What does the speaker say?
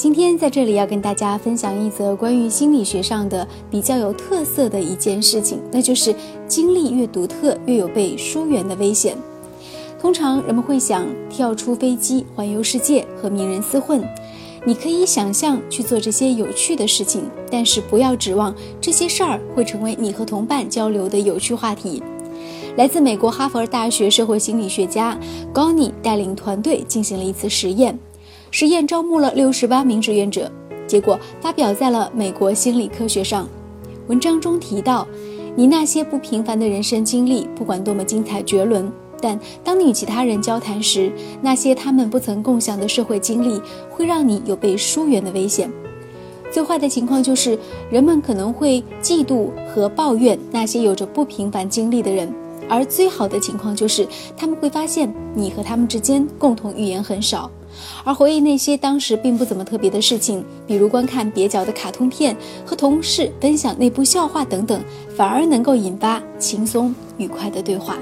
今天在这里要跟大家分享一则关于心理学上的比较有特色的一件事情，那就是经历越独特，越有被疏远的危险。通常人们会想跳出飞机环游世界和名人厮混，你可以想象去做这些有趣的事情，但是不要指望这些事儿会成为你和同伴交流的有趣话题。来自美国哈佛大学社会心理学家高尼带领团队进行了一次实验，实验招募了六十八名志愿者，结果发表在了美国心理科学上。文章中提到，你那些不平凡的人生经历，不管多么精彩绝伦。但当你与其他人交谈时，那些他们不曾共享的社会经历会让你有被疏远的危险。最坏的情况就是，人们可能会嫉妒和抱怨那些有着不平凡经历的人；而最好的情况就是，他们会发现你和他们之间共同语言很少，而回忆那些当时并不怎么特别的事情，比如观看蹩脚的卡通片、和同事分享内部笑话等等，反而能够引发轻松愉快的对话。